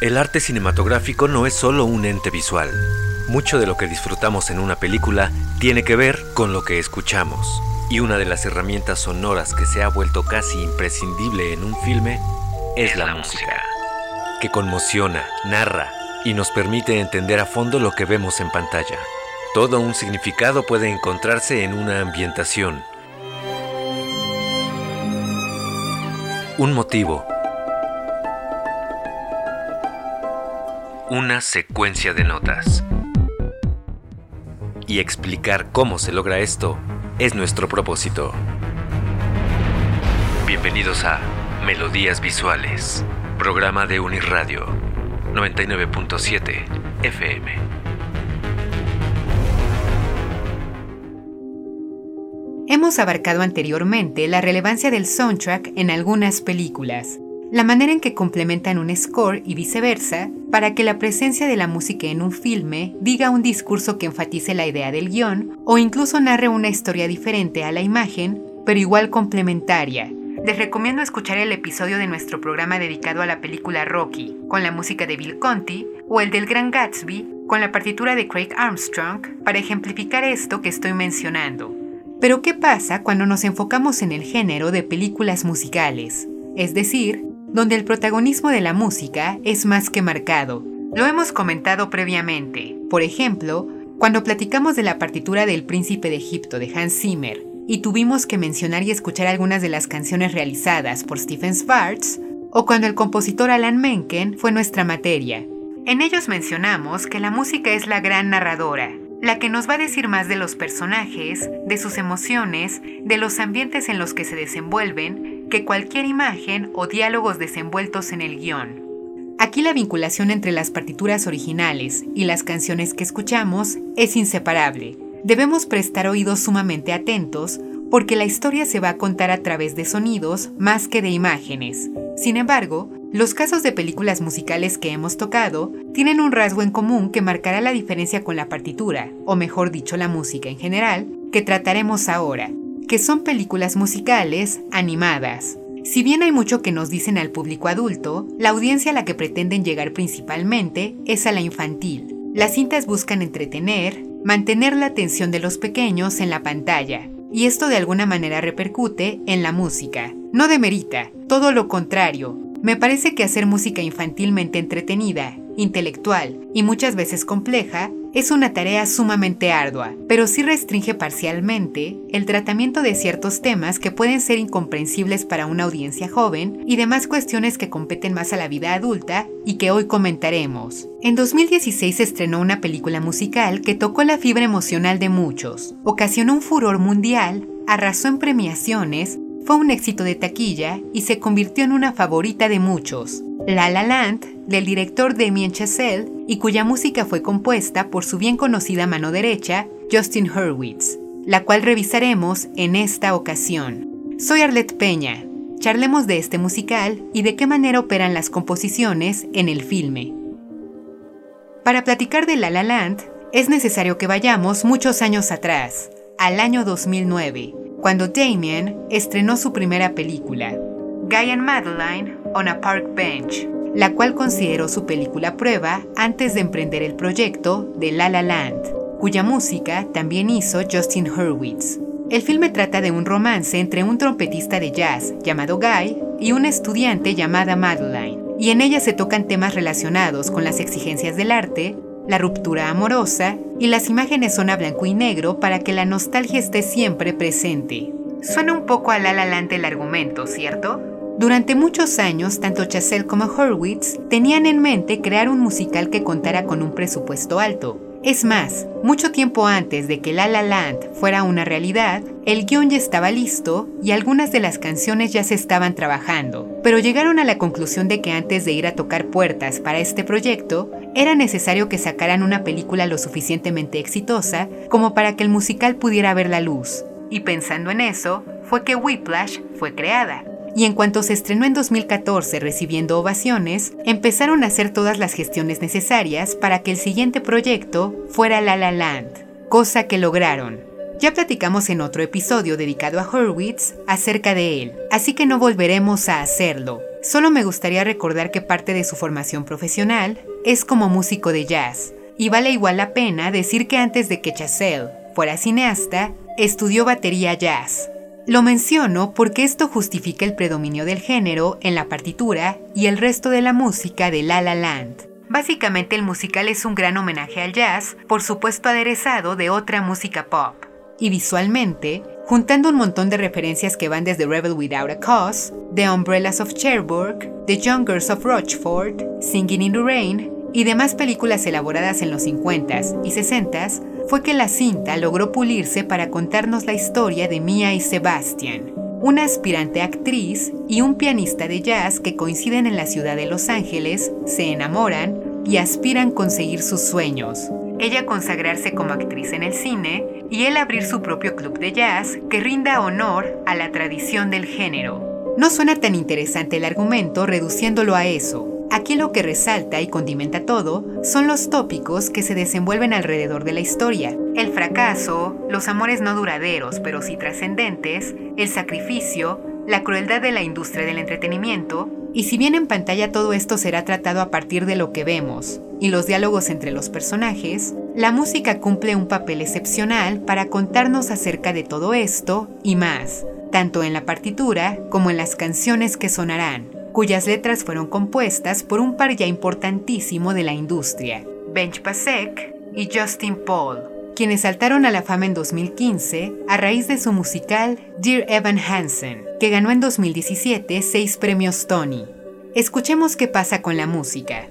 El arte cinematográfico no es solo un ente visual. Mucho de lo que disfrutamos en una película tiene que ver con lo que escuchamos. Y una de las herramientas sonoras que se ha vuelto casi imprescindible en un filme es la, música, que conmociona, narra y nos permite entender a fondo lo que vemos en pantalla. Todo un significado puede encontrarse en una ambientación, un motivo, una secuencia de notas. Y explicar cómo se logra esto es nuestro propósito. Bienvenidos a Melodías Visuales, programa de Unirradio 99.7 FM. Hemos abarcado anteriormente la relevancia del soundtrack en algunas películas la manera en que complementan un score y viceversa, para que la presencia de la música en un filme diga un discurso que enfatice la idea del guion o incluso narre una historia diferente a la imagen, pero igual complementaria. Les recomiendo escuchar el episodio de nuestro programa dedicado a la película Rocky, con la música de Bill Conti, o el del Gran Gatsby, con la partitura de Craig Armstrong, para ejemplificar esto que estoy mencionando. Pero ¿qué pasa cuando nos enfocamos en el género de películas musicales? Es decir, donde el protagonismo de la música es más que marcado. Lo hemos comentado previamente. Por ejemplo, cuando platicamos de la partitura del Príncipe de Egipto de Hans Zimmer y tuvimos que mencionar y escuchar algunas de las canciones realizadas por Stephen Schwartz, o cuando el compositor Alan Menken fue nuestra materia. En ellos mencionamos que la música es la gran narradora, la que nos va a decir más de los personajes, de sus emociones, de los ambientes en los que se desenvuelven que cualquier imagen o diálogos desenvueltos en el guion. Aquí la vinculación entre las partituras originales y las canciones que escuchamos es inseparable. Debemos prestar oídos sumamente atentos porque la historia se va a contar a través de sonidos más que de imágenes. Sin embargo, los casos de películas musicales que hemos tocado tienen un rasgo en común que marcará la diferencia con la partitura, o mejor dicho la música en general, que trataremos ahora, que son películas musicales animadas. Si bien hay mucho que nos dicen al público adulto, la audiencia a la que pretenden llegar principalmente es a la infantil. Las cintas buscan entretener, mantener la atención de los pequeños en la pantalla, y esto de alguna manera repercute en la música. No demerita, todo lo contrario. Me parece que hacer música infantilmente entretenida, intelectual y muchas veces compleja es una tarea sumamente ardua, pero sí restringe parcialmente el tratamiento de ciertos temas que pueden ser incomprensibles para una audiencia joven y demás cuestiones que competen más a la vida adulta y que hoy comentaremos. En 2016 se estrenó una película musical que tocó la fibra emocional de muchos, ocasionó un furor mundial, arrasó en premiaciones, fue un éxito de taquilla y se convirtió en una favorita de muchos. La La Land, del director Damien Chazelle, y cuya música fue compuesta por su bien conocida mano derecha, Justin Hurwitz, la cual revisaremos en esta ocasión. Soy Arlette Peña. Charlemos de este musical y de qué manera operan las composiciones en el filme. Para platicar de La La Land, es necesario que vayamos muchos años atrás, al año 2009, cuando Damien estrenó su primera película, Guy and Madeline on a Park Bench, la cual consideró su película prueba antes de emprender el proyecto de La La Land, cuya música también hizo Justin Hurwitz. El filme trata de un romance entre un trompetista de jazz llamado Guy y una estudiante llamada Madeline, y en ella se tocan temas relacionados con las exigencias del arte, la ruptura amorosa y las imágenes son a blanco y negro para que la nostalgia esté siempre presente. Suena un poco a La La Land el argumento, ¿cierto? Durante muchos años, tanto Chazelle como Hurwitz tenían en mente crear un musical que contara con un presupuesto alto. Es más, mucho tiempo antes de que La La Land fuera una realidad, el guion ya estaba listo y algunas de las canciones ya se estaban trabajando, pero llegaron a la conclusión de que antes de ir a tocar puertas para este proyecto, era necesario que sacaran una película lo suficientemente exitosa como para que el musical pudiera ver la luz. Y pensando en eso, fue que Whiplash fue creada y en cuanto se estrenó en 2014 recibiendo ovaciones, empezaron a hacer todas las gestiones necesarias para que el siguiente proyecto fuera La La Land, cosa que lograron. Ya platicamos en otro episodio dedicado a Hurwitz acerca de él, así que no volveremos a hacerlo. Solo me gustaría recordar que parte de su formación profesional es como músico de jazz, y vale igual la pena decir que antes de que Chazelle fuera cineasta, estudió batería jazz. Lo menciono porque esto justifica el predominio del género en la partitura y el resto de la música de La La Land. Básicamente el musical es un gran homenaje al jazz, por supuesto aderezado de otra música pop. Y visualmente, juntando un montón de referencias que van desde Rebel Without a Cause, The Umbrellas of Cherbourg, The Young Girls of Rochford, Singing in the Rain y demás películas elaboradas en los 50s y 60s, fue que la cinta logró pulirse para contarnos la historia de Mia y Sebastian, una aspirante actriz y un pianista de jazz que coinciden en la ciudad de Los Ángeles, se enamoran y aspiran conseguir sus sueños. Ella consagrarse como actriz en el cine y él abrir su propio club de jazz que rinda honor a la tradición del género. No suena tan interesante el argumento reduciéndolo a eso, Aquí lo que resalta y condimenta todo son los tópicos que se desenvuelven alrededor de la historia. El fracaso, los amores no duraderos pero sí trascendentes, el sacrificio, la crueldad de la industria del entretenimiento, y si bien en pantalla todo esto será tratado a partir de lo que vemos y los diálogos entre los personajes, la música cumple un papel excepcional para contarnos acerca de todo esto y más, tanto en la partitura como en las canciones que sonarán cuyas letras fueron compuestas por un par ya importantísimo de la industria, Bench Pasek y Justin Paul, quienes saltaron a la fama en 2015 a raíz de su musical Dear Evan Hansen, que ganó en 2017 seis premios Tony. Escuchemos qué pasa con la música.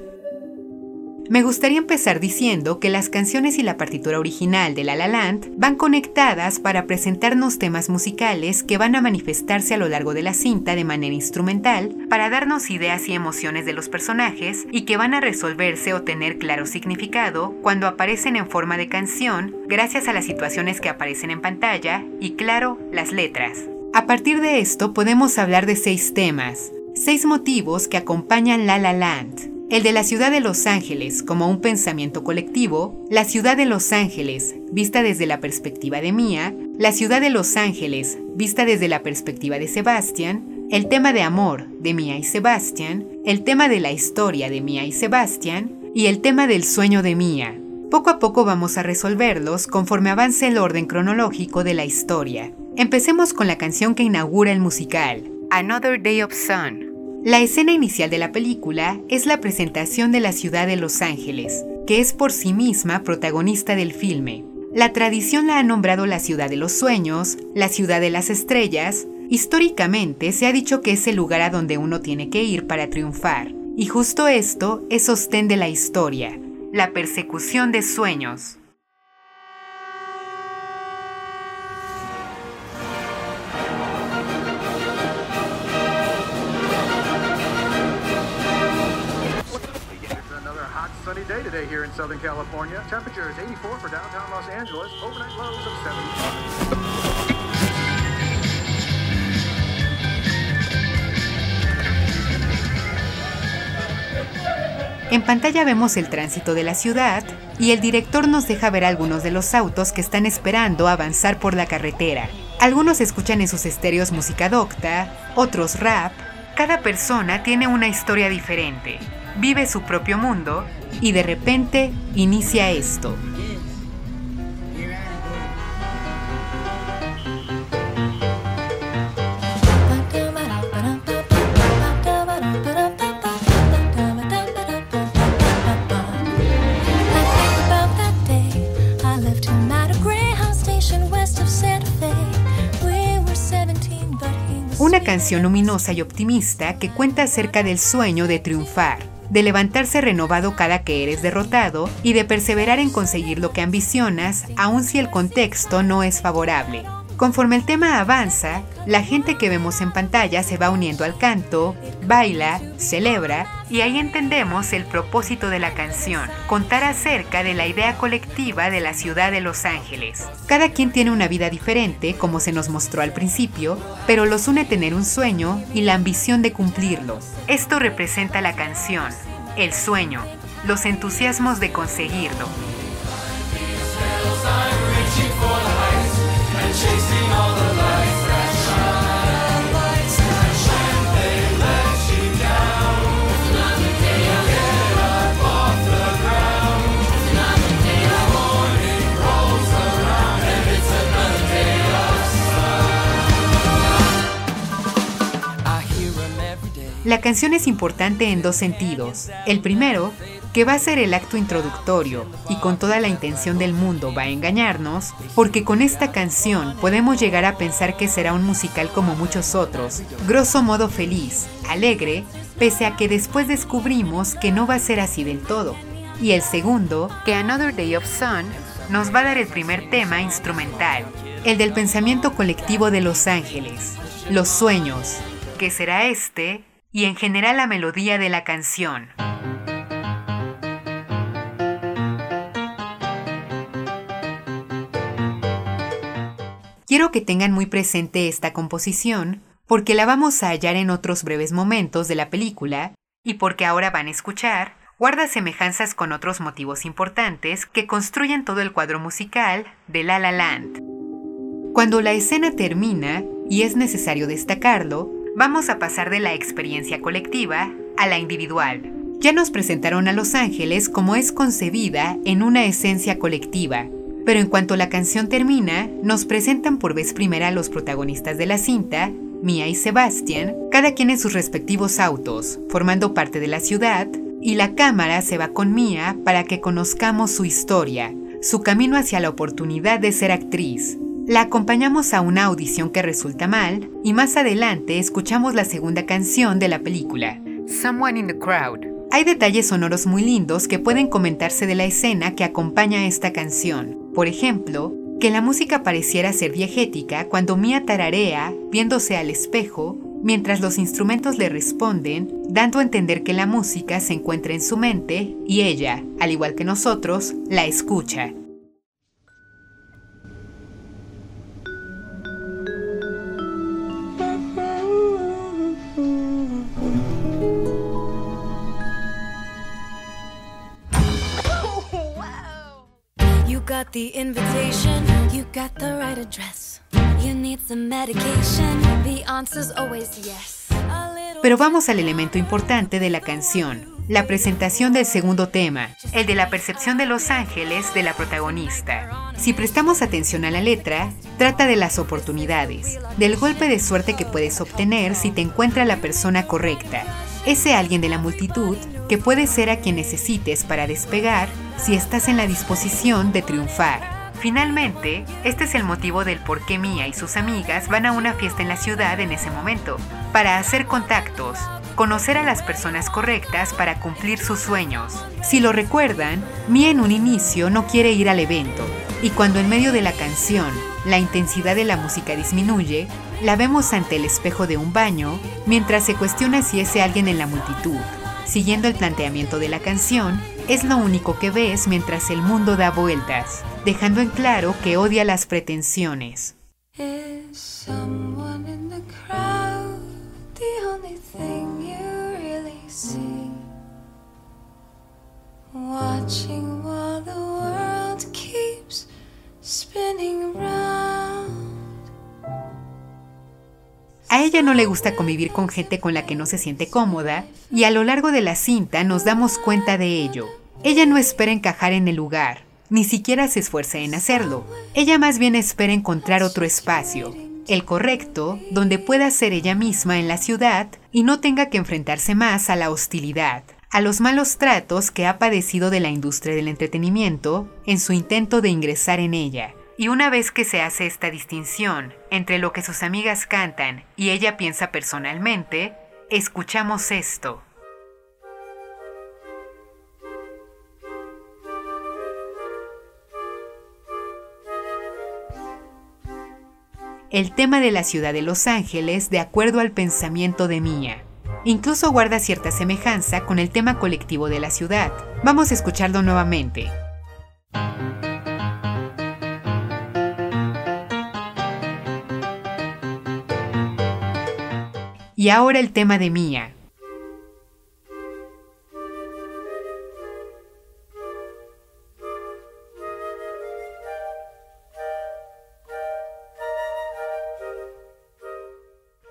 Me gustaría empezar diciendo que las canciones y la partitura original de La La Land van conectadas para presentarnos temas musicales que van a manifestarse a lo largo de la cinta de manera instrumental para darnos ideas y emociones de los personajes y que van a resolverse o tener claro significado cuando aparecen en forma de canción gracias a las situaciones que aparecen en pantalla y claro, las letras. A partir de esto podemos hablar de seis temas, seis motivos que acompañan La La Land el de la ciudad de Los Ángeles como un pensamiento colectivo, la ciudad de Los Ángeles vista desde la perspectiva de Mía, la ciudad de Los Ángeles vista desde la perspectiva de Sebastián, el tema de amor de Mía y Sebastián, el tema de la historia de Mía y Sebastián y el tema del sueño de Mía. Poco a poco vamos a resolverlos conforme avance el orden cronológico de la historia. Empecemos con la canción que inaugura el musical, Another Day of Sun, la escena inicial de la película es la presentación de la ciudad de Los Ángeles, que es por sí misma protagonista del filme. La tradición la ha nombrado la ciudad de los sueños, la ciudad de las estrellas. Históricamente se ha dicho que es el lugar a donde uno tiene que ir para triunfar, y justo esto es sostén de la historia, la persecución de sueños. Southern California. Temperature is 84 for downtown Los Angeles. Overnight lows of 75. En pantalla vemos el tránsito de la ciudad y el director nos deja ver algunos de los autos que están esperando avanzar por la carretera. Algunos escuchan en sus estéreos música docta, otros rap. Cada persona tiene una historia diferente vive su propio mundo y de repente inicia esto. Una canción luminosa y optimista que cuenta acerca del sueño de triunfar de levantarse renovado cada que eres derrotado y de perseverar en conseguir lo que ambicionas, aun si el contexto no es favorable. Conforme el tema avanza, la gente que vemos en pantalla se va uniendo al canto, baila, celebra y ahí entendemos el propósito de la canción, contar acerca de la idea colectiva de la ciudad de Los Ángeles. Cada quien tiene una vida diferente, como se nos mostró al principio, pero los une tener un sueño y la ambición de cumplirlo. Esto representa la canción, el sueño, los entusiasmos de conseguirlo. La canción es importante en dos sentidos. El primero que va a ser el acto introductorio y con toda la intención del mundo va a engañarnos, porque con esta canción podemos llegar a pensar que será un musical como muchos otros, grosso modo feliz, alegre, pese a que después descubrimos que no va a ser así del todo. Y el segundo, que Another Day of Sun nos va a dar el primer tema instrumental, el del pensamiento colectivo de Los Ángeles, los sueños, que será este, y en general la melodía de la canción. Quiero que tengan muy presente esta composición porque la vamos a hallar en otros breves momentos de la película y porque ahora van a escuchar, guarda semejanzas con otros motivos importantes que construyen todo el cuadro musical de La La Land. Cuando la escena termina, y es necesario destacarlo, vamos a pasar de la experiencia colectiva a la individual. Ya nos presentaron a Los Ángeles como es concebida en una esencia colectiva, pero en cuanto la canción termina, nos presentan por vez primera a los protagonistas de la cinta, Mia y Sebastian, cada quien en sus respectivos autos, formando parte de la ciudad, y la cámara se va con Mia para que conozcamos su historia, su camino hacia la oportunidad de ser actriz. La acompañamos a una audición que resulta mal y más adelante escuchamos la segunda canción de la película, Someone in the Crowd. Hay detalles sonoros muy lindos que pueden comentarse de la escena que acompaña esta canción. Por ejemplo, que la música pareciera ser diegética cuando Mia tararea viéndose al espejo mientras los instrumentos le responden, dando a entender que la música se encuentra en su mente y ella, al igual que nosotros, la escucha. The always yes. Pero vamos al elemento importante de la canción, la presentación del segundo tema, el de la percepción de los ángeles de la protagonista. Si prestamos atención a la letra, trata de las oportunidades, del golpe de suerte que puedes obtener si te encuentra la persona correcta, ese alguien de la multitud que puede ser a quien necesites para despegar si estás en la disposición de triunfar. Finalmente, este es el motivo del por qué Mia y sus amigas van a una fiesta en la ciudad en ese momento, para hacer contactos, conocer a las personas correctas para cumplir sus sueños. Si lo recuerdan, Mia en un inicio no quiere ir al evento, y cuando en medio de la canción la intensidad de la música disminuye, la vemos ante el espejo de un baño mientras se cuestiona si ese alguien en la multitud, siguiendo el planteamiento de la canción, es lo único que ves mientras el mundo da vueltas, dejando en claro que odia las pretensiones. A ella no le gusta convivir con gente con la que no se siente cómoda y a lo largo de la cinta nos damos cuenta de ello. Ella no espera encajar en el lugar, ni siquiera se esfuerza en hacerlo. Ella más bien espera encontrar otro espacio, el correcto, donde pueda ser ella misma en la ciudad y no tenga que enfrentarse más a la hostilidad, a los malos tratos que ha padecido de la industria del entretenimiento en su intento de ingresar en ella. Y una vez que se hace esta distinción entre lo que sus amigas cantan y ella piensa personalmente, escuchamos esto. El tema de la ciudad de Los Ángeles de acuerdo al pensamiento de Mía. Incluso guarda cierta semejanza con el tema colectivo de la ciudad. Vamos a escucharlo nuevamente. Y ahora el tema de Mía.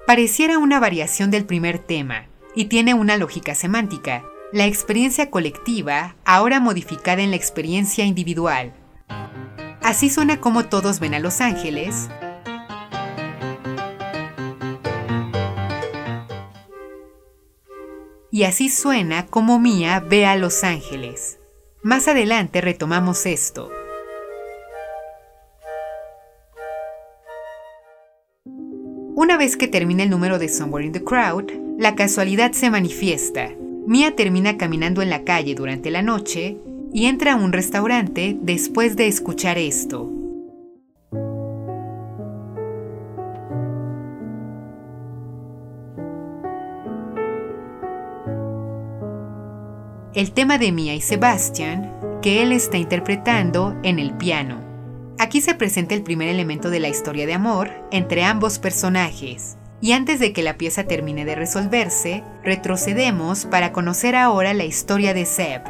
Pareciera una variación del primer tema, y tiene una lógica semántica, la experiencia colectiva ahora modificada en la experiencia individual. Así suena como todos ven a Los Ángeles, y así suena como Mia ve a Los Ángeles. Más adelante retomamos esto. Una vez que termina el número de Somewhere in the Crowd, la casualidad se manifiesta. Mia termina caminando en la calle durante la noche y entra a un restaurante después de escuchar esto. El tema de Mia y Sebastian, que él está interpretando en el piano. Aquí se presenta el primer elemento de la historia de amor entre ambos personajes. Y antes de que la pieza termine de resolverse, retrocedemos para conocer ahora la historia de Seb.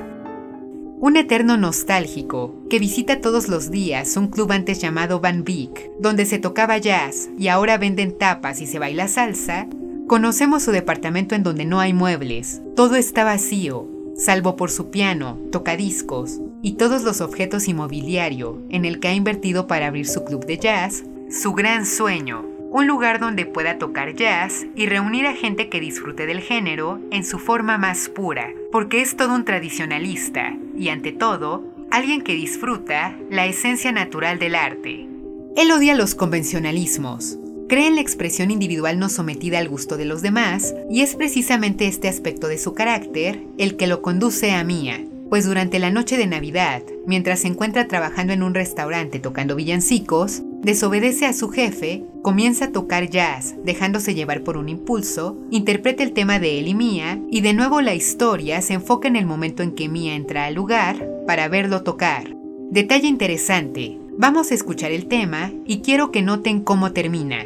Un eterno nostálgico que visita todos los días un club antes llamado Van Beek, donde se tocaba jazz y ahora venden tapas y se baila salsa, conocemos su departamento en donde no hay muebles, todo está vacío, salvo por su piano, tocadiscos y todos los objetos inmobiliario en el que ha invertido para abrir su club de jazz, su gran sueño, un lugar donde pueda tocar jazz y reunir a gente que disfrute del género en su forma más pura, porque es todo un tradicionalista y ante todo, alguien que disfruta la esencia natural del arte. Él odia los convencionalismos, Cree en la expresión individual no sometida al gusto de los demás, y es precisamente este aspecto de su carácter el que lo conduce a Mía, pues durante la noche de Navidad, mientras se encuentra trabajando en un restaurante tocando villancicos, desobedece a su jefe, comienza a tocar jazz, dejándose llevar por un impulso, interpreta el tema de él y Mía, y de nuevo la historia se enfoca en el momento en que Mía entra al lugar para verlo tocar. Detalle interesante, vamos a escuchar el tema y quiero que noten cómo termina.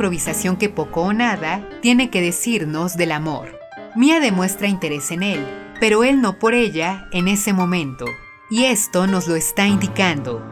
Improvisación que poco o nada tiene que decirnos del amor. Mia demuestra interés en él, pero él no por ella en ese momento, y esto nos lo está indicando.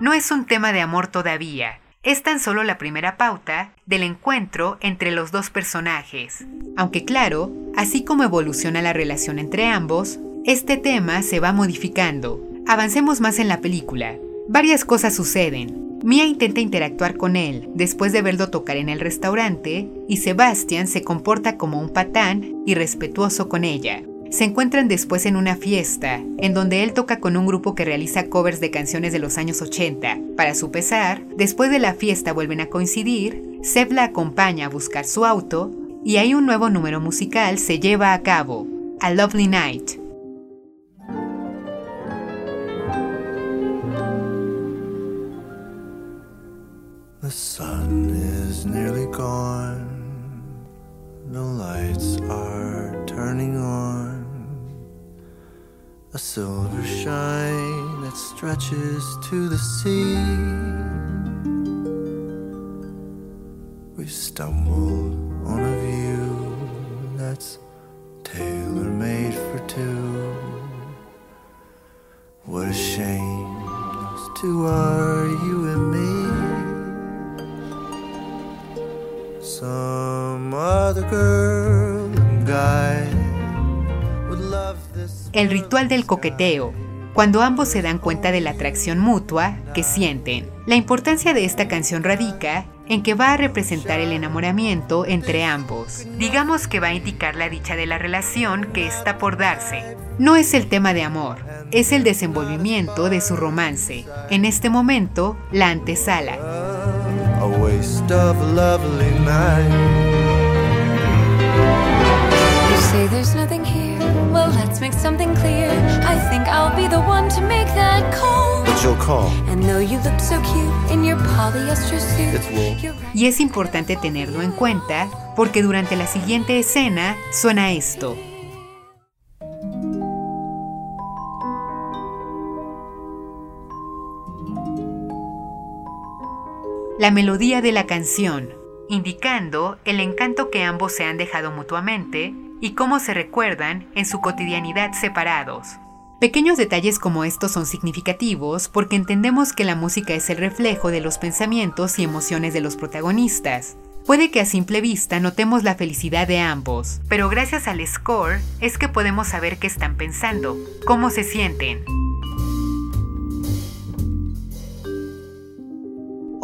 No es un tema de amor todavía, es tan solo la primera pauta del encuentro entre los dos personajes. Aunque claro, así como evoluciona la relación entre ambos, este tema se va modificando. Avancemos más en la película. Varias cosas suceden. Mia intenta interactuar con él después de verlo tocar en el restaurante y Sebastian se comporta como un patán y respetuoso con ella. Se encuentran después en una fiesta, en donde él toca con un grupo que realiza covers de canciones de los años 80. Para su pesar, después de la fiesta vuelven a coincidir, Seb la acompaña a buscar su auto y ahí un nuevo número musical se lleva a cabo, A Lovely Night, sun is nearly gone. The lights are turning on. A silver shine that stretches to the sea. We stumbled on a view that's tailor made for two. What a shame those two are, you and me. El ritual del coqueteo. cuando ambos se dan cuenta de la atracción mutua que sienten. La importancia de esta canción radica en que va a representar el enamoramiento entre ambos. Digamos que va a indicar la dicha de la relación que está por darse. No es el tema de amor, es el desenvolvimiento de su romance. En este momento, la antesala. A waste of a lovely night. You say there's nothing here. Well, let's make something clear. I think I'll be the one to make that call. But you'll call. And though you look so cute in your polyester suit, It's wool. you're right. Y es importante tenerlo en cuenta porque durante la siguiente escena suena esto. La melodía de la canción, indicando el encanto que ambos se han dejado mutuamente y cómo se recuerdan en su cotidianidad separados. Pequeños detalles como estos son significativos porque entendemos que la música es el reflejo de los pensamientos y emociones de los protagonistas. Puede que a simple vista notemos la felicidad de ambos, pero gracias al score es que podemos saber qué están pensando, cómo se sienten.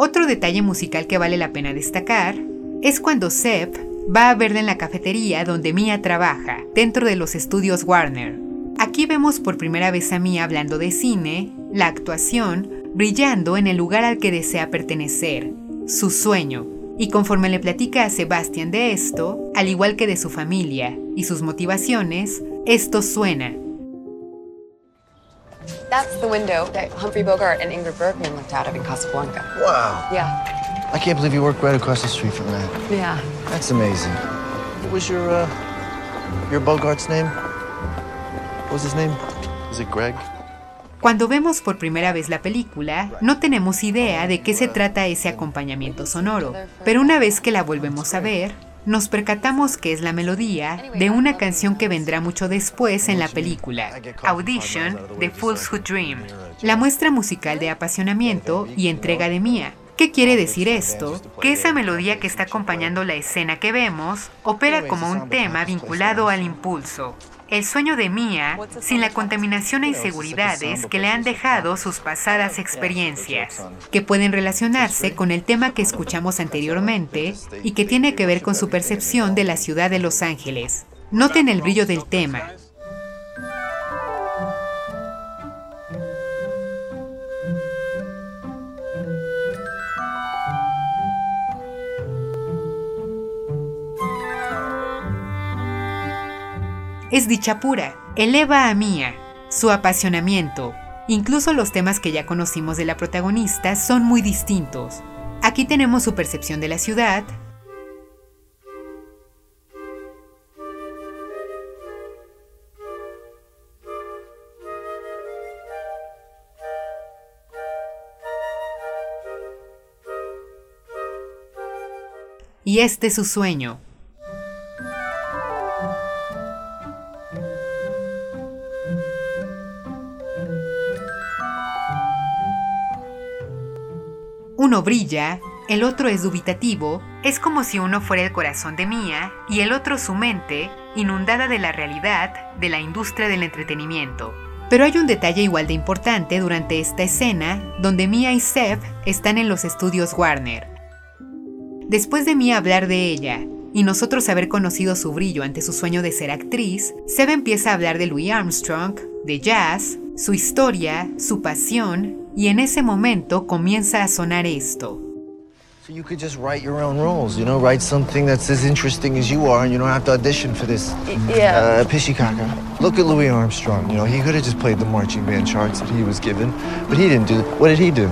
Otro detalle musical que vale la pena destacar es cuando Seb va a verla en la cafetería donde Mia trabaja, dentro de los estudios Warner. Aquí vemos por primera vez a Mia hablando de cine, la actuación, brillando en el lugar al que desea pertenecer, su sueño. Y conforme le platica a Sebastian de esto, al igual que de su familia y sus motivaciones, esto suena. That's the window that Humphrey Bogart and Ingrid Bergman looked out of in Casablanca. Wow. Yeah, I can't believe you worked right across the street from that. yeah. That's amazing. What was your, uh, your Bogart's name? What was his name? Is it Greg? Cuando vemos por primera vez la película, no tenemos idea de qué se trata ese acompañamiento sonoro, pero una vez que la volvemos a ver, nos percatamos que es la melodía de una canción que vendrá mucho después en la película, Audition de Fools Who Dream, la muestra musical de apasionamiento y entrega de Mia. ¿Qué quiere decir esto? Que esa melodía que está acompañando la escena que vemos opera como un tema vinculado al impulso. El sueño de Mia sin la contaminación e inseguridades que le han dejado sus pasadas experiencias, que pueden relacionarse con el tema que escuchamos anteriormente y que tiene que ver con su percepción de la ciudad de Los Ángeles. Noten el brillo del tema, es dicha pura, eleva a Mia, su apasionamiento. Incluso los temas que ya conocimos de la protagonista son muy distintos. Aquí tenemos su percepción de la ciudad, y este es su sueño, Uno brilla, el otro es dubitativo, es como si uno fuera el corazón de Mia y el otro su mente, inundada de la realidad de la industria del entretenimiento. Pero hay un detalle igual de importante durante esta escena, donde Mia y Seb están en los estudios Warner. Después de Mia hablar de ella, y nosotros haber conocido su brillo ante su sueño de ser actriz, Seb empieza a hablar de Louis Armstrong, de jazz, su historia, su pasión, y en ese momento comienza a sonar esto. So you could just write your own roles, you know, write something that's as interesting as you are, and you don't have to audition for this. Yeah. Uh, Pishikaka. Look at Louis Armstrong. You know, he could have just played the marching band charts that he was given, but he didn't do. What did he do?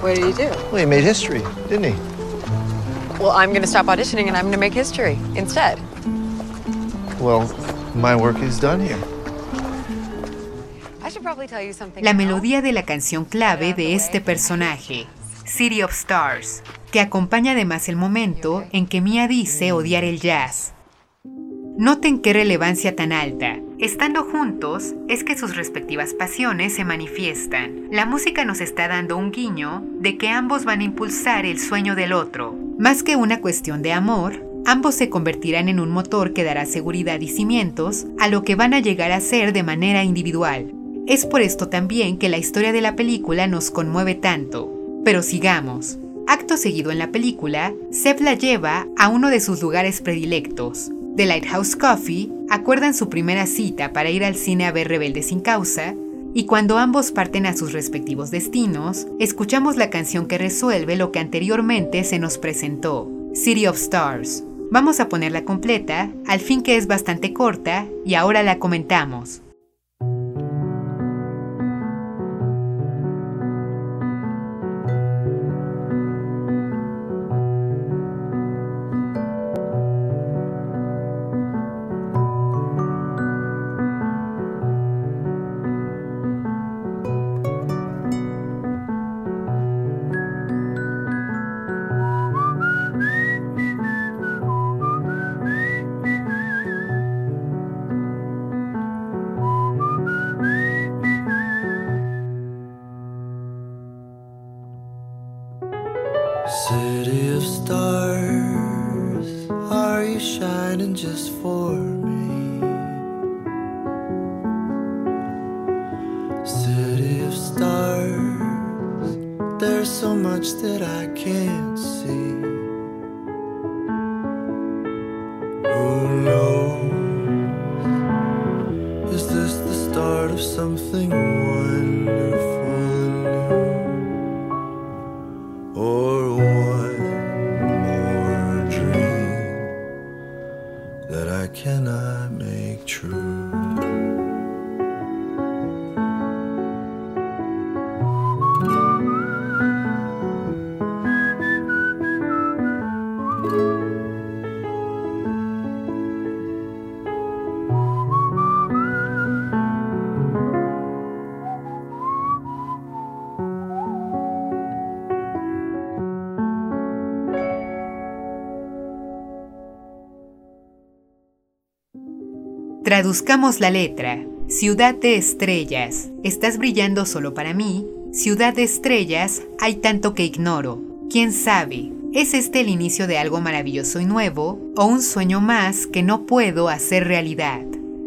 What did he do? Well, he made history, didn't he? Well, I'm going to stop auditioning and I'm going to make history instead. Well, my work is done here. La melodía de la canción clave de este personaje, City of Stars, que acompaña además el momento en que Mia dice odiar el jazz. Noten qué relevancia tan alta. Estando juntos, es que sus respectivas pasiones se manifiestan. La música nos está dando un guiño de que ambos van a impulsar el sueño del otro. Más que una cuestión de amor, ambos se convertirán en un motor que dará seguridad y cimientos a lo que van a llegar a ser de manera individual. Es por esto también que la historia de la película nos conmueve tanto. Pero sigamos. Acto seguido en la película, Seb la lleva a uno de sus lugares predilectos. The Lighthouse Coffee acuerdan su primera cita para ir al cine a ver Rebelde sin causa, y cuando ambos parten a sus respectivos destinos, escuchamos la canción que resuelve lo que anteriormente se nos presentó, City of Stars. Vamos a ponerla completa, al fin que es bastante corta, y ahora la comentamos. so much that I can't see. Who knows? Is this the start of something? Traduzcamos la letra. Ciudad de estrellas, estás brillando solo para mí. Ciudad de estrellas, hay tanto que ignoro. ¿Quién sabe? ¿Es este el inicio de algo maravilloso y nuevo o un sueño más que no puedo hacer realidad?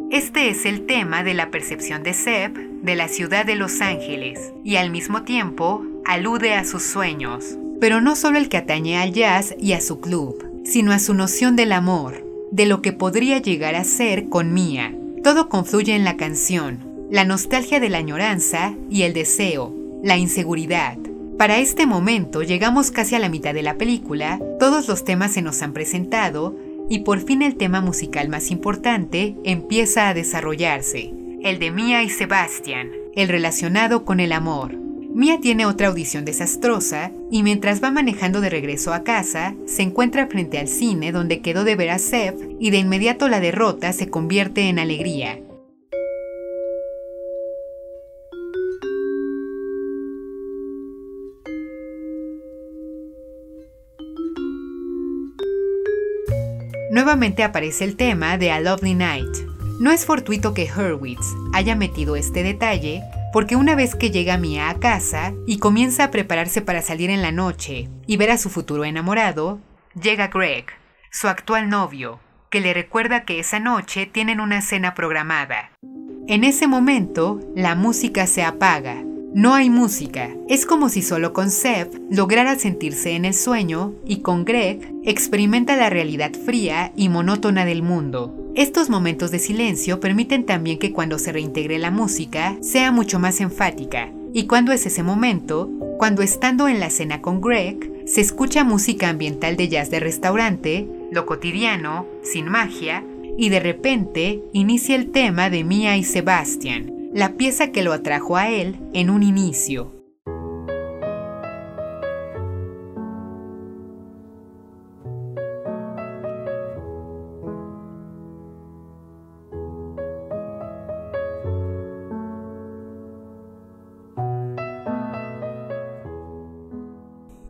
Este es el tema de la percepción de Seb de la ciudad de Los Ángeles y al mismo tiempo alude a sus sueños, pero no solo el que atañe al jazz y a su club, sino a su noción del amor, de lo que podría llegar a ser con Mía. Todo confluye en la canción, la nostalgia de la añoranza y el deseo, la inseguridad. Para este momento llegamos casi a la mitad de la película, todos los temas se nos han presentado y por fin el tema musical más importante empieza a desarrollarse, el de Mia y Sebastian, el relacionado con el amor. Mia tiene otra audición desastrosa y mientras va manejando de regreso a casa, se encuentra frente al cine donde quedó de ver a Seth y de inmediato la derrota se convierte en alegría. Nuevamente aparece el tema de A Lovely Night. No es fortuito que Hurwitz haya metido este detalle, porque una vez que llega Mia a casa y comienza a prepararse para salir en la noche y ver a su futuro enamorado, llega Greg, su actual novio, que le recuerda que esa noche tienen una cena programada. En ese momento, la música se apaga. No hay música. Es como si solo con Seth lograra sentirse en el sueño y con Greg experimenta la realidad fría y monótona del mundo. Estos momentos de silencio permiten también que cuando se reintegre la música sea mucho más enfática. ¿Y cuando es ese momento? Cuando estando en la cena con Greg, se escucha música ambiental de jazz de restaurante, lo cotidiano, sin magia, y de repente inicia el tema de Mia y Sebastian, la pieza que lo atrajo a él en un inicio.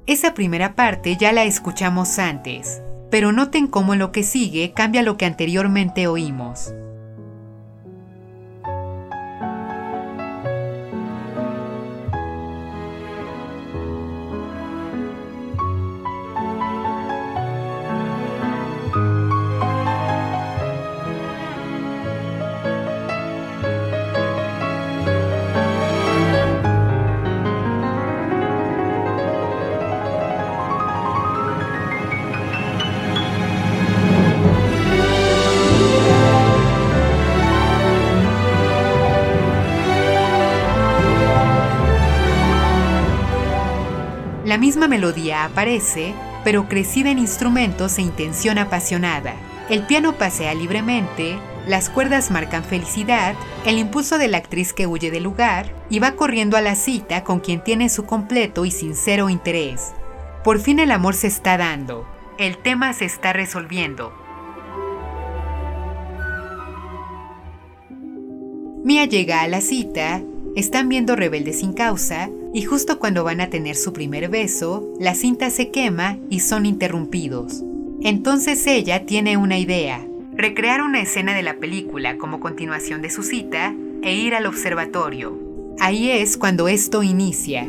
Esa primera parte ya la escuchamos antes, pero noten cómo lo que sigue cambia lo que anteriormente oímos. Misma melodía aparece, pero crecida en instrumentos e intención apasionada. El piano pasea libremente, las cuerdas marcan felicidad, el impulso de la actriz que huye del lugar y va corriendo a la cita con quien tiene su completo y sincero interés. Por fin el amor se está dando, el tema se está resolviendo. Mia llega a la cita, están viendo Rebelde sin causa y justo cuando van a tener su primer beso, la cinta se quema y son interrumpidos. Entonces ella tiene una idea, recrear una escena de la película como continuación de su cita e ir al observatorio. Ahí es cuando esto inicia.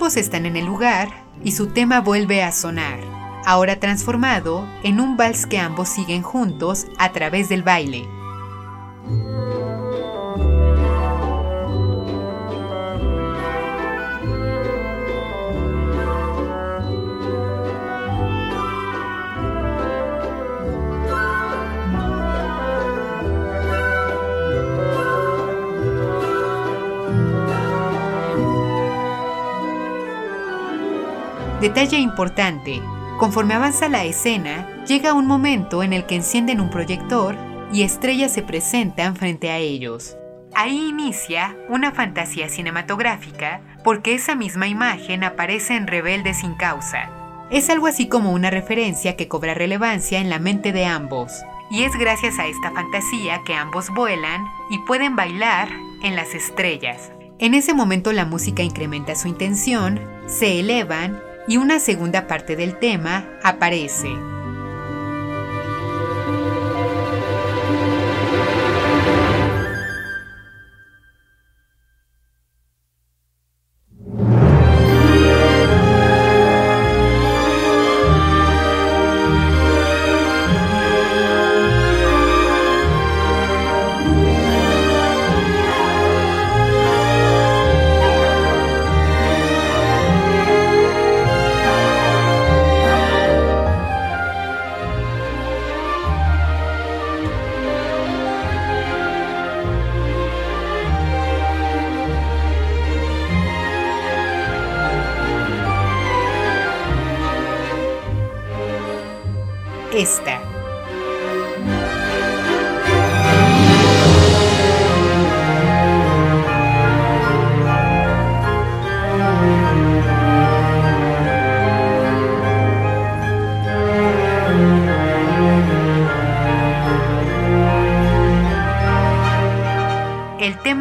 Ambos están en el lugar y su tema vuelve a sonar, ahora transformado en un vals que ambos siguen juntos a través del baile. Detalle importante, conforme avanza la escena, llega un momento en el que encienden un proyector y estrellas se presentan frente a ellos. Ahí inicia una fantasía cinematográfica porque esa misma imagen aparece en Rebelde sin causa. Es algo así como una referencia que cobra relevancia en la mente de ambos. Y es gracias a esta fantasía que ambos vuelan y pueden bailar en las estrellas. En ese momento la música incrementa su intención, se elevan y una segunda parte del tema aparece.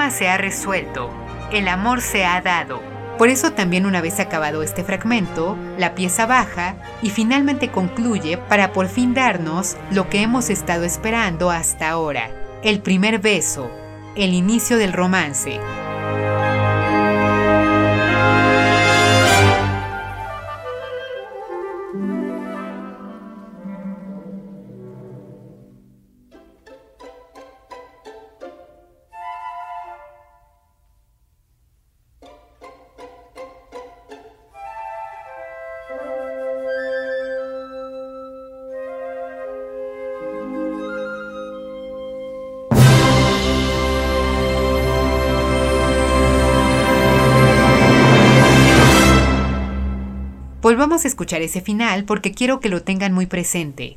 Se ha resuelto, el amor se ha dado. Por eso también una vez acabado este fragmento, la pieza baja y finalmente concluye para por fin darnos lo que hemos estado esperando hasta ahora, el primer beso, el inicio del romance. Volvamos a escuchar ese final porque quiero que lo tengan muy presente.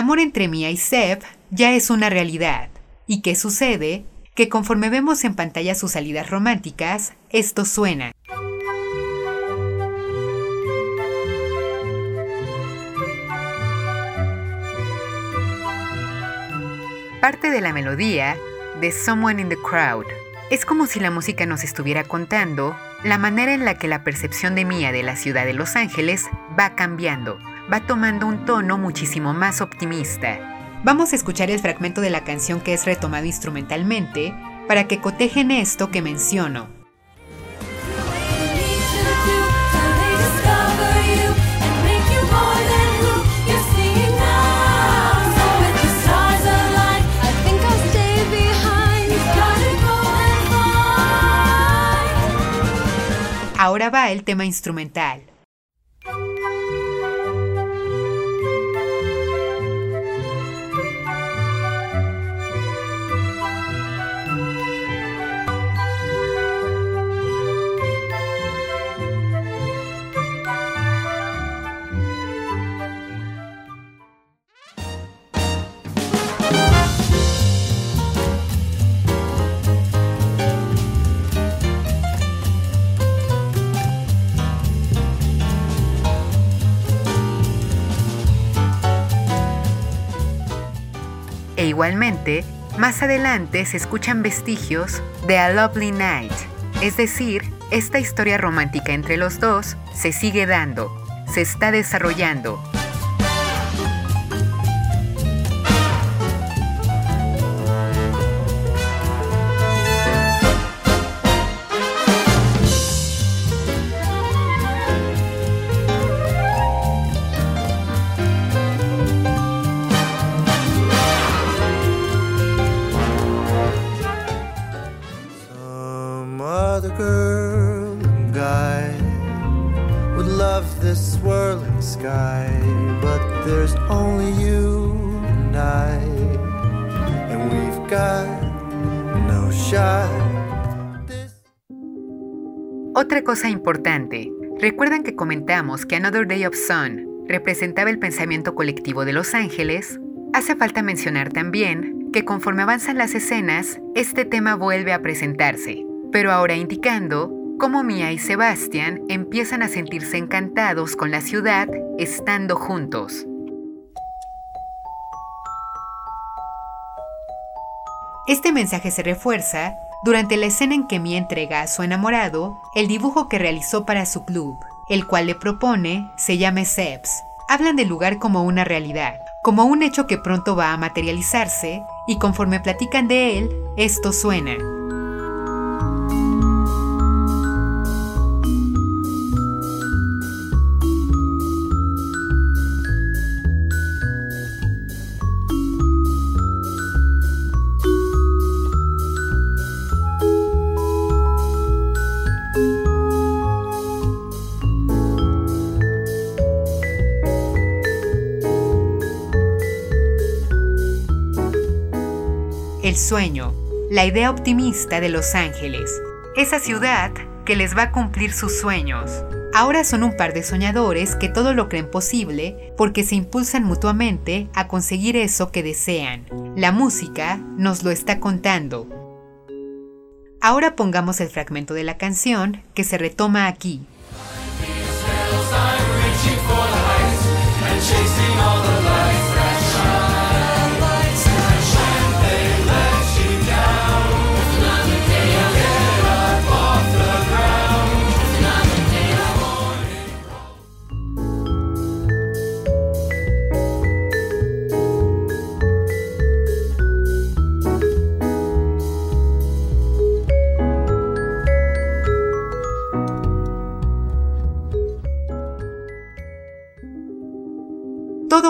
Amor entre Mia y Seb ya es una realidad. ¿Y qué sucede? Que conforme vemos en pantalla sus salidas románticas, esto suena. Parte de la melodía de Someone in the Crowd. Es como si la música nos estuviera contando la manera en la que la percepción de Mia de la ciudad de Los Ángeles va cambiando, va tomando un tono muchísimo más optimista. Vamos a escuchar el fragmento de la canción que es retomado instrumentalmente para que cotejen esto que menciono. Ahora va el tema instrumental. Igualmente, más adelante se escuchan vestigios de A Lovely Night, es decir, esta historia romántica entre los dos se sigue dando, se está desarrollando, but there's only got no Otra cosa importante, ¿recuerdan que comentamos que Another Day of Sun representaba el pensamiento colectivo de Los Ángeles? Hace falta mencionar también que conforme avanzan las escenas, este tema vuelve a presentarse, pero ahora indicando cómo Mia y Sebastian empiezan a sentirse encantados con la ciudad estando juntos. Este mensaje se refuerza durante la escena en que Mia entrega a su enamorado el dibujo que realizó para su club, el cual le propone se llame Sebs. Hablan del lugar como una realidad, como un hecho que pronto va a materializarse, y conforme platican de él, esto suena. El sueño, la idea optimista de Los Ángeles, esa ciudad que les va a cumplir sus sueños. Ahora son un par de soñadores que todo lo creen posible porque se impulsan mutuamente a conseguir eso que desean. La música nos lo está contando. Ahora pongamos el fragmento de la canción que se retoma aquí.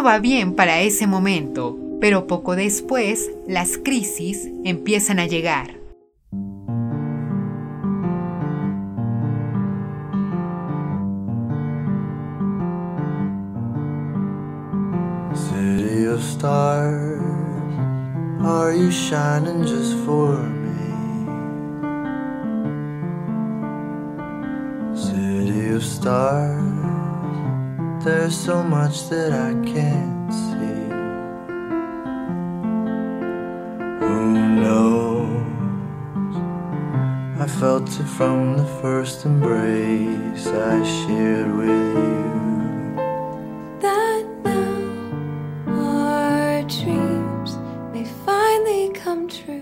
Todo va bien para ese momento, pero poco después las crisis empiezan a llegar. There's so much that I can't see. Who knows? I felt it from the first embrace I shared with you. That now our dreams may finally come true.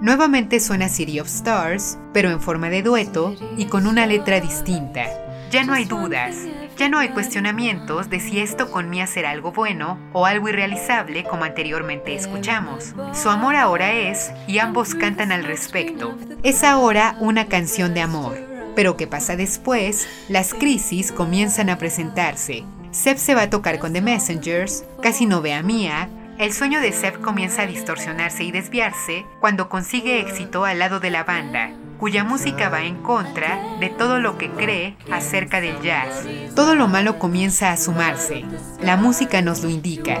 Nuevamente suena City of Stars, pero en forma de dueto y con una letra distinta. Ya no hay dudas, ya no hay cuestionamientos de si esto con Mia será algo bueno o algo irrealizable como anteriormente escuchamos. Su amor ahora es, y ambos cantan al respecto. Es ahora una canción de amor. Pero ¿qué pasa después? Las crisis comienzan a presentarse. Seb se va a tocar con The Messengers, casi no ve a Mia, el sueño de Seb comienza a distorsionarse y desviarse cuando consigue éxito al lado de la banda, cuya música va en contra de todo lo que cree acerca del jazz. Todo lo malo comienza a sumarse. La música nos lo indica.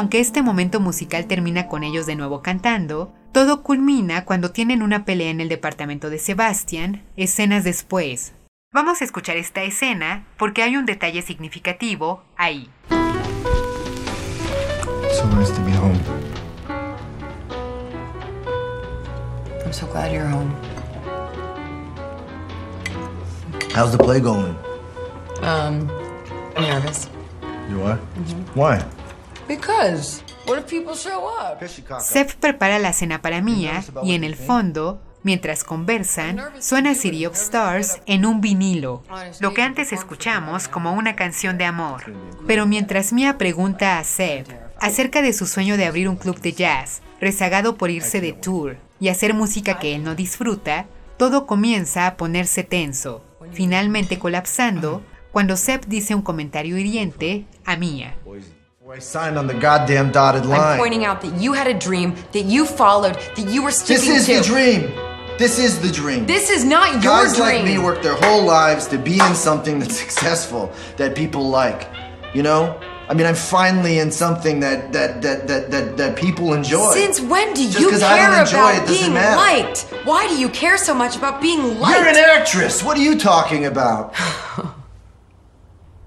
Aunque este momento musical termina con ellos de nuevo cantando, todo culmina cuando tienen una pelea en el departamento de Sebastian, escenas después. Vamos a escuchar esta escena porque hay un detalle significativo ahí. so nice to be home. I'm so glad you're home. How's the play going? Um, I'm nervous. You are? Why? Because what if people show up? Seth prepara la cena para Mia y en el fondo, mientras conversan, suena City of Stars en un vinilo, lo que antes escuchamos como una canción de amor. Pero mientras Mia pregunta a Seth acerca de su sueño de abrir un club de jazz, rezagado por irse de tour y hacer música que él no disfruta, todo comienza a ponerse tenso, finalmente colapsando cuando Seth dice un comentario hiriente a Mia. I signed on the goddamn dotted line. I'm line. pointing out that you had a dream that you followed that you were sticking to. This is to. the dream. This is the dream. This is not your Guys like me work their whole lives to be in something that's successful, that people like. You know? I mean, I'm finally in something that that that that that, that people enjoy. Since when do Just you 'cause I care don't enjoy about it being matter. liked? Why do you care so much about being liked? You're an actress. What are you talking about?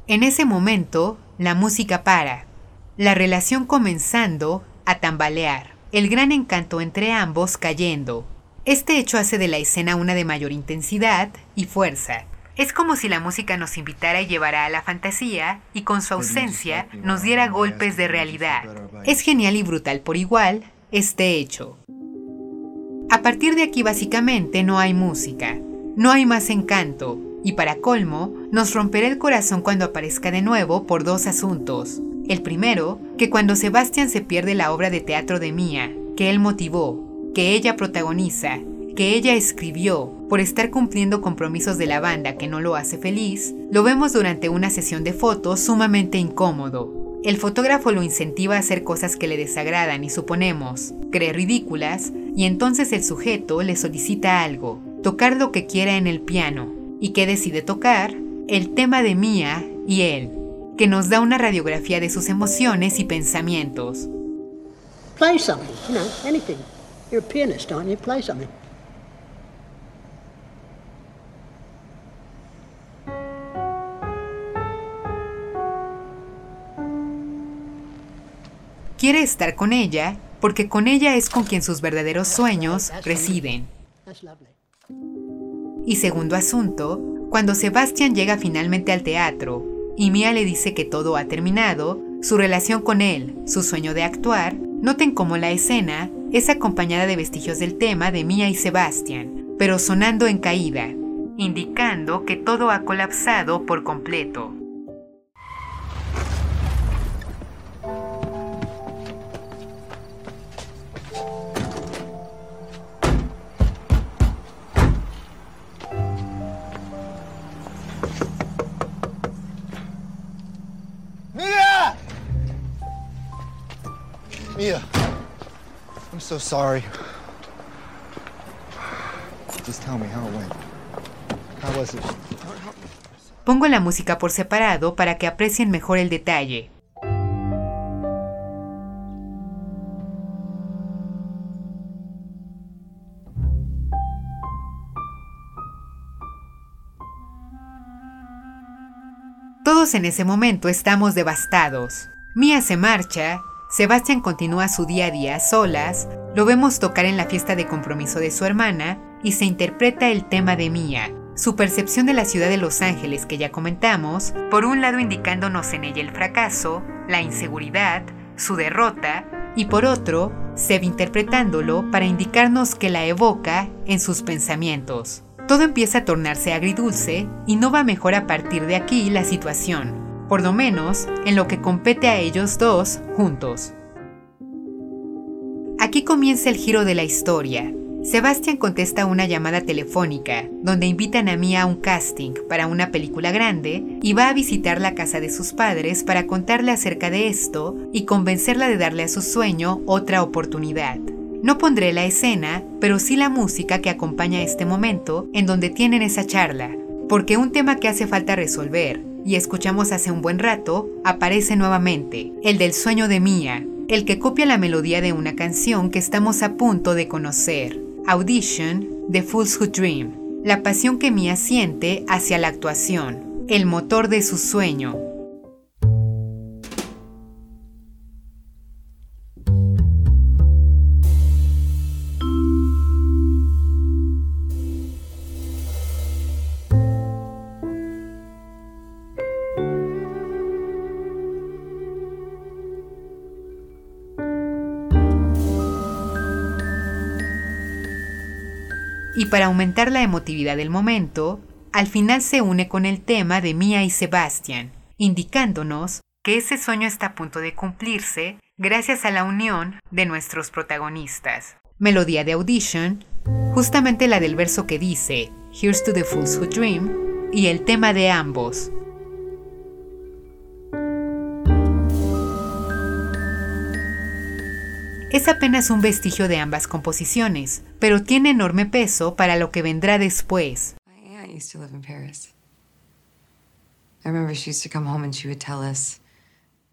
En ese momento, la música para, la relación comenzando a tambalear, el gran encanto entre ambos cayendo. Este hecho hace de la escena una de mayor intensidad y fuerza. Es como si la música nos invitara y llevara a la fantasía y con su ausencia nos diera golpes de realidad. Es genial y brutal por igual este hecho. A partir de aquí básicamente no hay música, no hay más encanto, y para colmo, nos romperá el corazón cuando aparezca de nuevo por dos asuntos. El primero, que cuando Sebastián se pierde la obra de teatro de Mía, que él motivó, que ella protagoniza, que ella escribió, por estar cumpliendo compromisos de la banda que no lo hace feliz, lo vemos durante una sesión de fotos sumamente incómodo. El fotógrafo lo incentiva a hacer cosas que le desagradan y suponemos, cree ridículas, y entonces el sujeto le solicita algo, tocar lo que quiera en el piano, y que decide tocar el tema de Mía y él, que nos da una radiografía de sus emociones y pensamientos. Play something, you know, anything. You're a pianist, aren't you? Play something. Quiere estar con ella porque con ella es con quien sus verdaderos sueños residen. Y segundo asunto, cuando Sebastián llega finalmente al teatro y Mia le dice que todo ha terminado, su relación con él, su sueño de actuar, noten cómo la escena es acompañada de vestigios del tema de Mia y Sebastian, pero sonando en caída, indicando que todo ha colapsado por completo. Sorry. Just tell me how it went. How was it? Pongo la música por separado para que aprecien mejor el detalle. Todos en ese momento estamos devastados. Mia se marcha, Sebastián continúa su día a día solas, lo vemos tocar en la fiesta de compromiso de su hermana y se interpreta el tema de Mia, su percepción de la ciudad de Los Ángeles que ya comentamos, por un lado indicándonos en ella el fracaso, la inseguridad, su derrota, y por otro, Seb interpretándolo para indicarnos que la evoca en sus pensamientos. Todo empieza a tornarse agridulce y no va mejor a partir de aquí la situación, por lo menos en lo que compete a ellos dos juntos. Aquí comienza el giro de la historia. Sebastian contesta una llamada telefónica donde invitan a Mia a un casting para una película grande y va a visitar la casa de sus padres para contarle acerca de esto y convencerla de darle a su sueño otra oportunidad. No pondré la escena, pero sí la música que acompaña este momento en donde tienen esa charla, porque un tema que hace falta resolver, y escuchamos hace un buen rato, aparece nuevamente, el del sueño de Mia, el que copia la melodía de una canción que estamos a punto de conocer, Audition de Fools Who Dream, la pasión que Mia siente hacia la actuación, el motor de su sueño, para aumentar la emotividad del momento, al final se une con el tema de Mia y Sebastian, indicándonos que ese sueño está a punto de cumplirse gracias a la unión de nuestros protagonistas. Melodía de Audition, justamente la del verso que dice Here's to the Fools Who Dream, y el tema de ambos, es apenas un vestigio de ambas composiciones, pero tiene enorme peso para lo que vendrá después.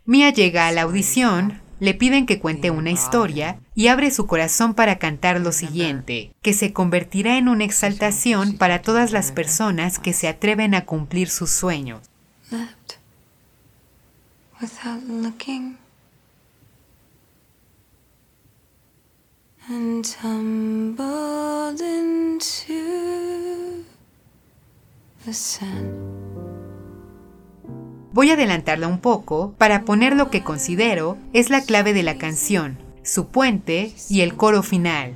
Mia llega a la audición, le piden que cuente una historia y abre su corazón para cantar lo siguiente, que se convertirá en una exaltación para todas las personas que se atreven a cumplir sus sueños. Left without looking and tumbled into the sun. Voy a adelantarla un poco para poner lo que considero es la clave de la canción, su puente y el coro final.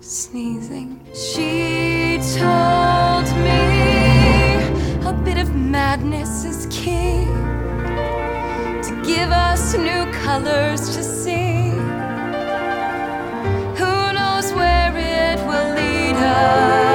Sneezing, she told me a bit of madness is key to give us new colors to love.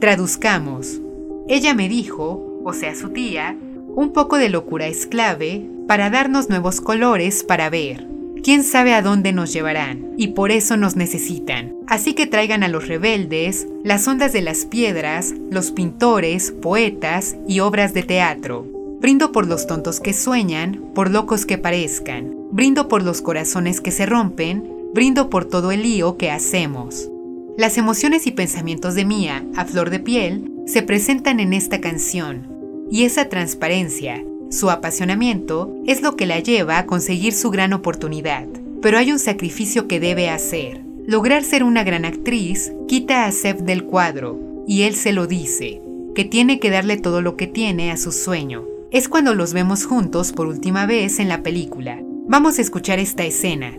Traduzcamos. Ella me dijo, o sea su tía, un poco de locura es clave para darnos nuevos colores para ver. quién sabe a dónde nos llevarán, y por eso nos necesitan. Así que traigan a los rebeldes, las ondas de las piedras, los pintores, poetas y obras de teatro. Brindo por los tontos que sueñan, por locos que parezcan. Brindo por los corazones que se rompen, brindo por todo el lío que hacemos. Las emociones y pensamientos de Mía, a flor de piel, se presentan en esta canción, y esa transparencia, su apasionamiento, es lo que la lleva a conseguir su gran oportunidad. Pero hay un sacrificio que debe hacer. Lograr ser una gran actriz quita a Seth del cuadro, y él se lo dice, que tiene que darle todo lo que tiene a su sueño. Es cuando los vemos juntos por última vez en la película. Vamos a escuchar esta escena.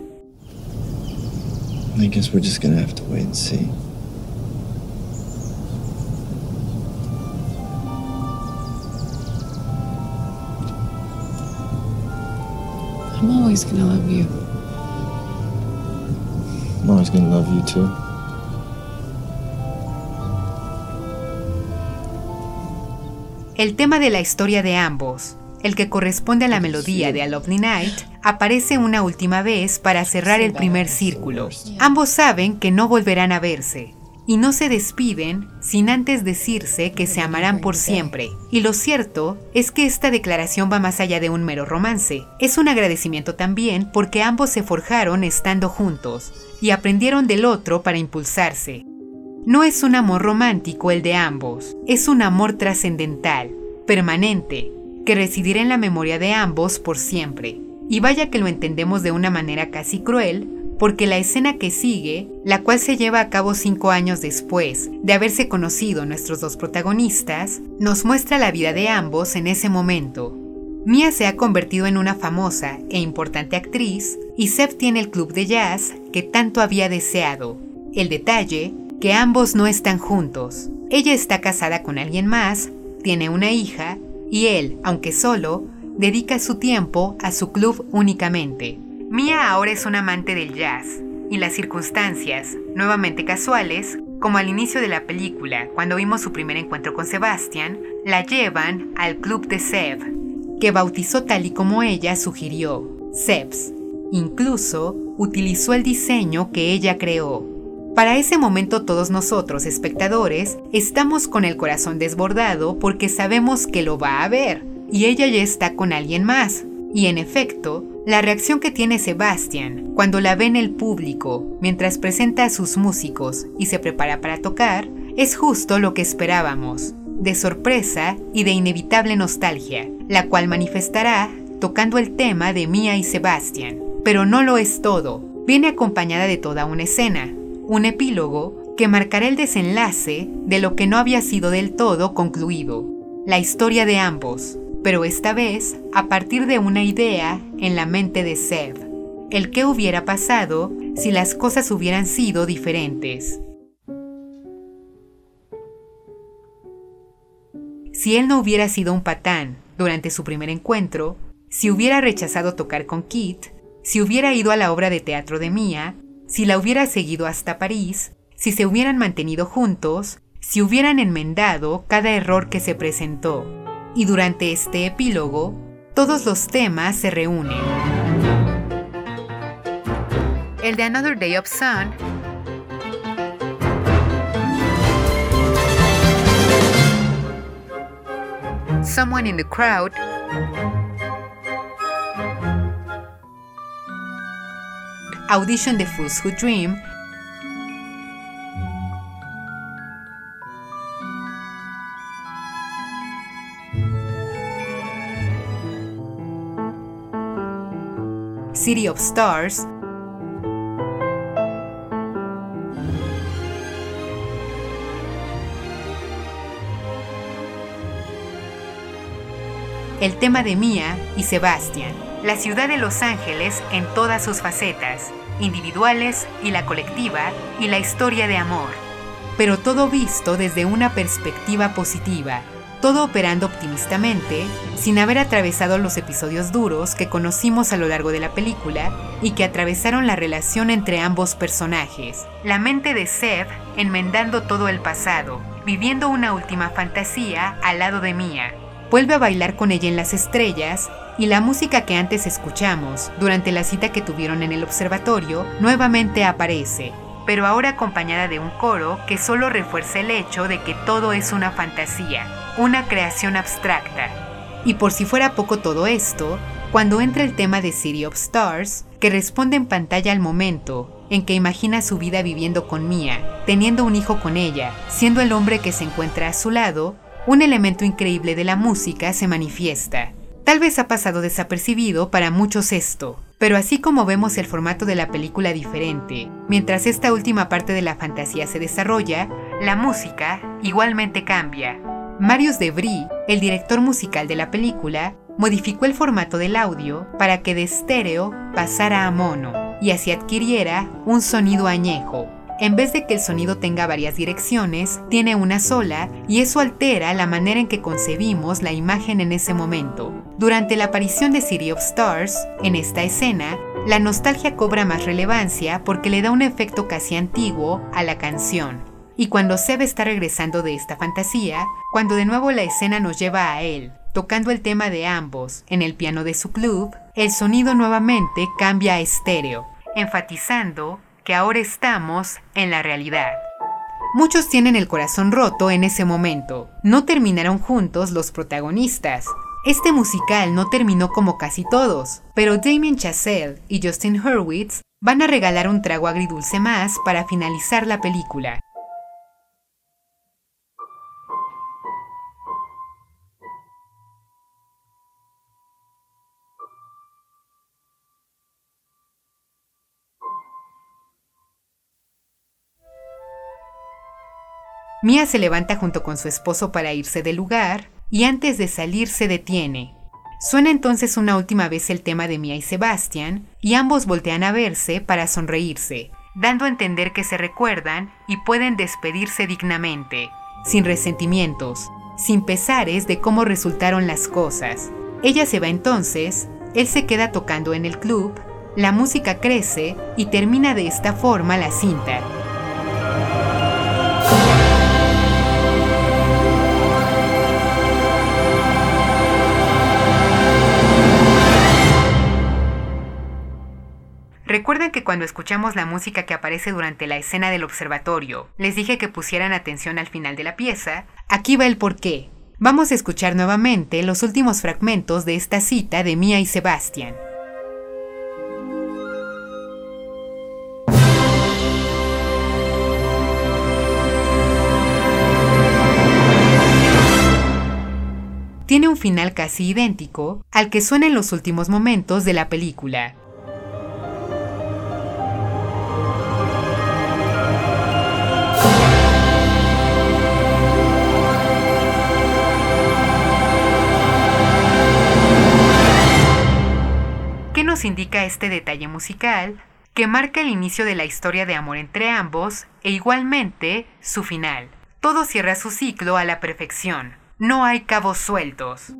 I guess we're just gonna have to wait and see. I'm always gonna love you. I'm always gonna love you too. El tema de la historia de ambos, el que corresponde a la melodía de A Lovely Night, aparece una última vez para cerrar el primer círculo. Ambos saben que no volverán a verse, y no se despiden sin antes decirse que se amarán por siempre. Y lo cierto es que esta declaración va más allá de un mero romance. Es un agradecimiento también porque ambos se forjaron estando juntos y aprendieron del otro para impulsarse. No es un amor romántico el de ambos, es un amor trascendental, permanente, residirá en la memoria de ambos por siempre. Y vaya que lo entendemos de una manera casi cruel, porque la escena que sigue, la cual se lleva a cabo cinco años después de haberse conocido nuestros dos protagonistas, nos muestra la vida de ambos en ese momento. Mia se ha convertido en una famosa e importante actriz y Seth tiene el club de jazz que tanto había deseado. El detalle que ambos no están juntos. Ella está casada con alguien más, tiene una hija, y él, aunque solo, dedica su tiempo a su club únicamente. Mia ahora es un amante del jazz, y las circunstancias, nuevamente casuales, como al inicio de la película, cuando vimos su primer encuentro con Sebastian, la llevan al club de Seb, que bautizó tal y como ella sugirió, Sebs. Incluso utilizó el diseño que ella creó. Para ese momento todos nosotros, espectadores, estamos con el corazón desbordado porque sabemos que lo va a ver y ella ya está con alguien más. Y en efecto, la reacción que tiene Sebastian cuando la ve en el público mientras presenta a sus músicos y se prepara para tocar es justo lo que esperábamos, de sorpresa y de inevitable nostalgia, la cual manifestará tocando el tema de Mia y Sebastian. Pero no lo es todo, viene acompañada de toda una escena, un epílogo que marcará el desenlace de lo que no había sido del todo concluido, la historia de ambos, pero esta vez a partir de una idea en la mente de Seb, el qué hubiera pasado si las cosas hubieran sido diferentes. Si él no hubiera sido un patán durante su primer encuentro, si hubiera rechazado tocar con Kit, si hubiera ido a la obra de teatro de Mia, si la hubiera seguido hasta París, si se hubieran mantenido juntos, si hubieran enmendado cada error que se presentó. Y durante este epílogo, todos los temas se reúnen. El de Another Day of Sun Someone in the Crowd Audition The Fools Who Dream, City of Stars, el tema de Mia y Sebastian, la ciudad de Los Ángeles en todas sus facetas, individuales y la colectiva, y la historia de amor. Pero todo visto desde una perspectiva positiva, todo operando optimistamente, sin haber atravesado los episodios duros que conocimos a lo largo de la película y que atravesaron la relación entre ambos personajes. La mente de Seb enmendando todo el pasado, viviendo una última fantasía al lado de Mia. Vuelve a bailar con ella en las estrellas y la música que antes escuchamos durante la cita que tuvieron en el observatorio nuevamente aparece, pero ahora acompañada de un coro que solo refuerza el hecho de que todo es una fantasía, una creación abstracta. Y por si fuera poco todo esto, cuando entra el tema de City of Stars, que responde en pantalla al momento en que imagina su vida viviendo con Mia, teniendo un hijo con ella, siendo el hombre que se encuentra a su lado, un elemento increíble de la música se manifiesta. Tal vez ha pasado desapercibido para muchos esto, pero así como vemos el formato de la película diferente, mientras esta última parte de la fantasía se desarrolla, la música igualmente cambia. Marius Debris, el director musical de la película, modificó el formato del audio para que de estéreo pasara a mono y así adquiriera un sonido añejo. En vez de que el sonido tenga varias direcciones, tiene una sola y eso altera la manera en que concebimos la imagen en ese momento. Durante la aparición de City of Stars, en esta escena, la nostalgia cobra más relevancia porque le da un efecto casi antiguo a la canción. Y cuando Seb está regresando de esta fantasía, cuando de nuevo la escena nos lleva a él, tocando el tema de ambos en el piano de su club, el sonido nuevamente cambia a estéreo, enfatizando que ahora estamos en la realidad. Muchos tienen el corazón roto en ese momento. No terminaron juntos los protagonistas. Este musical no terminó como casi todos, pero Damien Chazelle y Justin Hurwitz van a regalar un trago agridulce más para finalizar la película. Mia se levanta junto con su esposo para irse del lugar y antes de salir se detiene. Suena entonces una última vez el tema de Mia y Sebastian y ambos voltean a verse para sonreírse, dando a entender que se recuerdan y pueden despedirse dignamente, sin resentimientos, sin pesares de cómo resultaron las cosas. Ella se va entonces, él se queda tocando en el club, la música crece y termina de esta forma la cinta. Recuerden que cuando escuchamos la música que aparece durante la escena del observatorio, les dije que pusieran atención al final de la pieza. Aquí va el porqué. Vamos a escuchar nuevamente los últimos fragmentos de esta cita de Mia y Sebastian. Tiene un final casi idéntico al que suena en los últimos momentos de la película. Indica este detalle musical que marca el inicio de la historia de amor entre ambos e igualmente su final. Todo cierra su ciclo a la perfección. No hay cabos sueltos.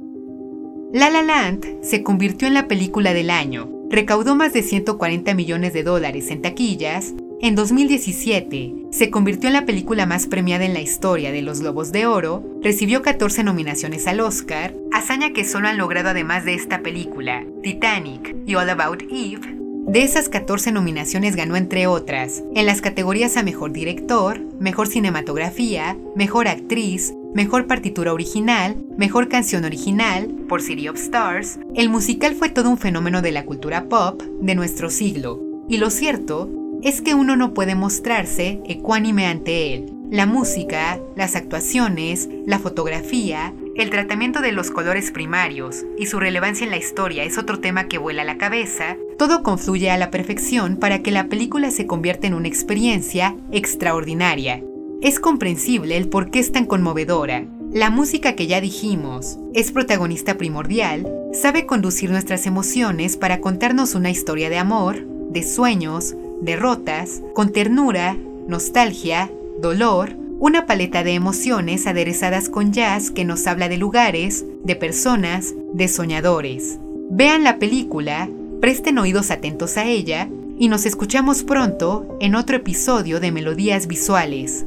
La La Land se convirtió en la película del año. Recaudó más de 140 millones de dólares en taquillas. En 2017 se convirtió en la película más premiada en la historia de los Globos de Oro, recibió 14 nominaciones al Oscar, hazaña que solo han logrado además de esta película, Titanic y All About Eve. De esas 14 nominaciones ganó entre otras, en las categorías a Mejor Director, Mejor Cinematografía, Mejor Actriz, Mejor Partitura Original, Mejor Canción Original, por City of Stars. El musical fue todo un fenómeno de la cultura pop de nuestro siglo, y lo cierto es que uno no puede mostrarse ecuánime ante él. La música, las actuaciones, la fotografía, el tratamiento de los colores primarios y su relevancia en la historia es otro tema que vuela la cabeza, todo confluye a la perfección para que la película se convierta en una experiencia extraordinaria. Es comprensible el por qué es tan conmovedora. La música que ya dijimos es protagonista primordial, sabe conducir nuestras emociones para contarnos una historia de amor, de sueños, derrotas, con ternura, nostalgia, dolor, una paleta de emociones aderezadas con jazz que nos habla de lugares, de personas, de soñadores. Vean la película, presten oídos atentos a ella y nos escuchamos pronto en otro episodio de Melodías Visuales.